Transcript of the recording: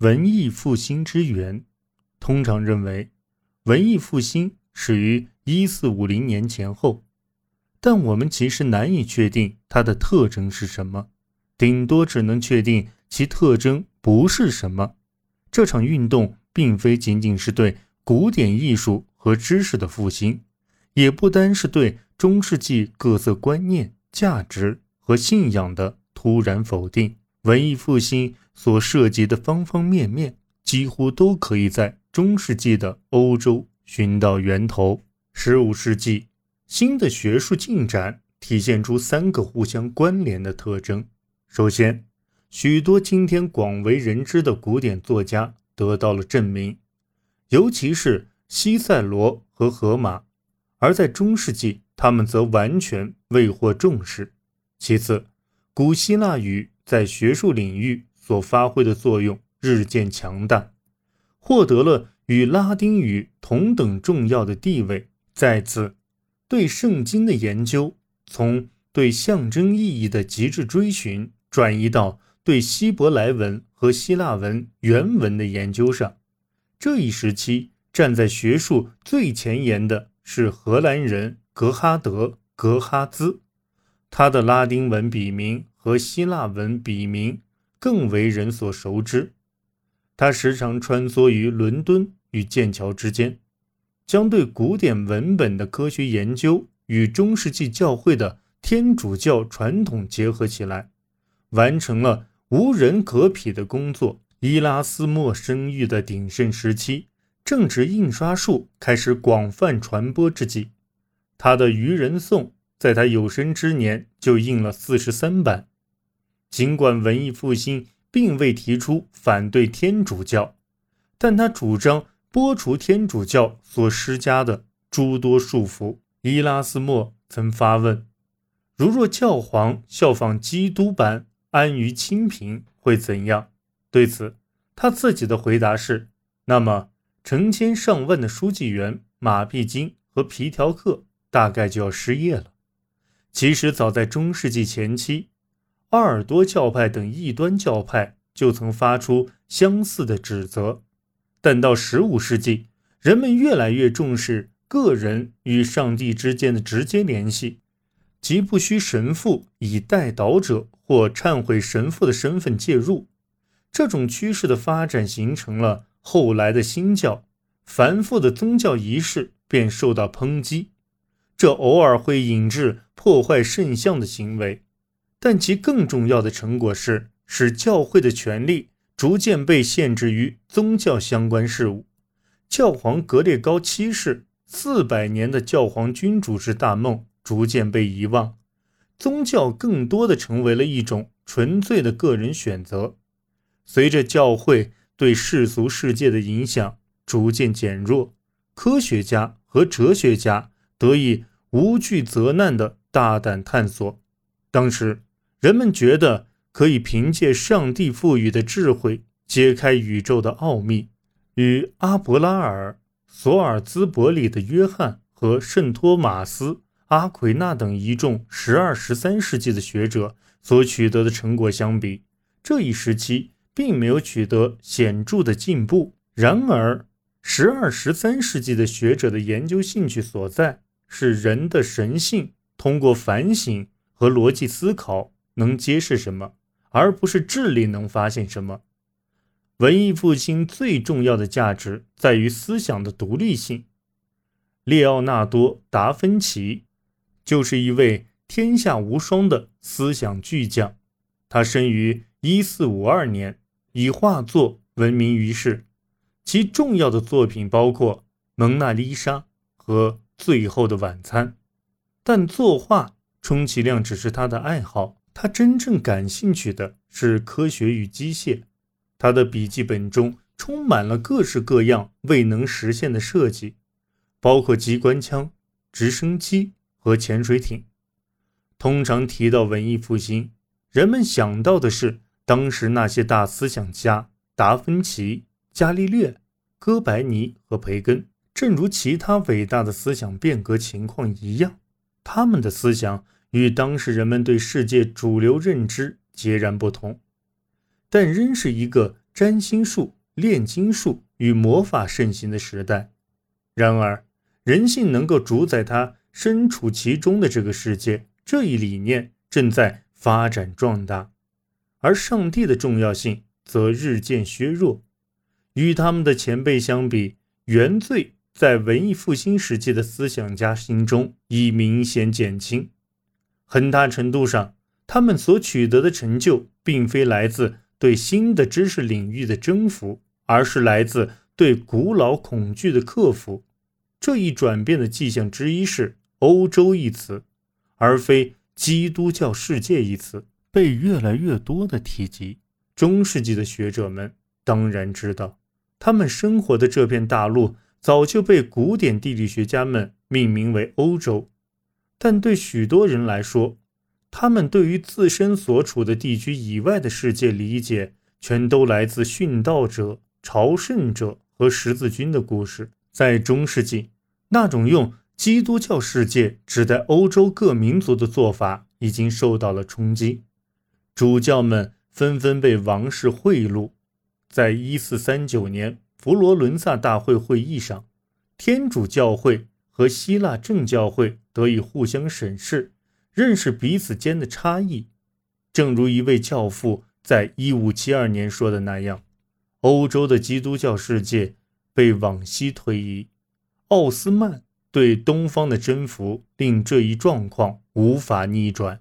文艺复兴之源，通常认为，文艺复兴始于一四五零年前后，但我们其实难以确定它的特征是什么，顶多只能确定其特征不是什么。这场运动并非仅仅是对古典艺术和知识的复兴，也不单是对中世纪各色观念、价值和信仰的突然否定。文艺复兴所涉及的方方面面，几乎都可以在中世纪的欧洲寻到源头。十五世纪，新的学术进展体现出三个互相关联的特征：首先，许多今天广为人知的古典作家得到了证明，尤其是西塞罗和荷马；而在中世纪，他们则完全未获重视。其次，古希腊语。在学术领域所发挥的作用日渐强大，获得了与拉丁语同等重要的地位。再次，对圣经的研究从对象征意义的极致追寻转移到对希伯来文和希腊文原文的研究上。这一时期站在学术最前沿的是荷兰人格哈德·格哈兹，他的拉丁文笔名。和希腊文笔名更为人所熟知。他时常穿梭于伦敦与剑桥之间，将对古典文本的科学研究与中世纪教会的天主教传统结合起来，完成了无人可匹的工作。伊拉斯谟声誉的鼎盛时期，正值印刷术开始广泛传播之际。他的《愚人颂》在他有生之年就印了四十三版。尽管文艺复兴并未提出反对天主教，但他主张剥除天主教所施加的诸多束缚。伊拉斯谟曾发问：如若教皇效仿基督般安于清贫，会怎样？对此，他自己的回答是：那么成千上万的书记员、马屁精和皮条客大概就要失业了。其实，早在中世纪前期。阿尔多教派等异端教派就曾发出相似的指责，但到十五世纪，人们越来越重视个人与上帝之间的直接联系，即不需神父以代祷者或忏悔神父的身份介入。这种趋势的发展形成了后来的新教，繁复的宗教仪式便受到抨击，这偶尔会引致破坏圣像的行为。但其更重要的成果是，使教会的权力逐渐被限制于宗教相关事务。教皇格列高七世四百年的教皇君主制大梦逐渐被遗忘，宗教更多的成为了一种纯粹的个人选择。随着教会对世俗世界的影响逐渐减弱，科学家和哲学家得以无惧责难的大胆探索。当时。人们觉得可以凭借上帝赋予的智慧揭开宇宙的奥秘，与阿伯拉尔、索尔兹伯里的约翰和圣托马斯、阿奎那等一众十二、十三世纪的学者所取得的成果相比，这一时期并没有取得显著的进步。然而，十二、十三世纪的学者的研究兴趣所在是人的神性，通过反省和逻辑思考。能揭示什么，而不是智力能发现什么。文艺复兴最重要的价值在于思想的独立性。列奥纳多·达芬奇就是一位天下无双的思想巨匠。他生于1452年，以画作闻名于世。其重要的作品包括《蒙娜丽莎》和《最后的晚餐》。但作画充其量只是他的爱好。他真正感兴趣的是科学与机械，他的笔记本中充满了各式各样未能实现的设计，包括机关枪、直升机和潜水艇。通常提到文艺复兴，人们想到的是当时那些大思想家达芬奇、伽利略、哥白尼和培根。正如其他伟大的思想变革情况一样，他们的思想。与当时人们对世界主流认知截然不同，但仍是一个占星术、炼金术与魔法盛行的时代。然而，人性能够主宰他身处其中的这个世界，这一理念正在发展壮大，而上帝的重要性则日渐削弱。与他们的前辈相比，原罪在文艺复兴时期的思想家心中已明显减轻。很大程度上，他们所取得的成就，并非来自对新的知识领域的征服，而是来自对古老恐惧的克服。这一转变的迹象之一是“欧洲”一词，而非“基督教世界”一词被越来越多的提及。中世纪的学者们当然知道。他们生活的这片大陆早就被古典地理学家们命名为欧洲，但对许多人来说，他们对于自身所处的地区以外的世界理解，全都来自殉道者、朝圣者和十字军的故事。在中世纪，那种用基督教世界指代欧洲各民族的做法已经受到了冲击，主教们纷纷被王室贿赂。在一四三九年佛罗伦萨大会会议上，天主教会和希腊正教会得以互相审视，认识彼此间的差异。正如一位教父在一五七二年说的那样：“欧洲的基督教世界被往西推移，奥斯曼对东方的征服令这一状况无法逆转。”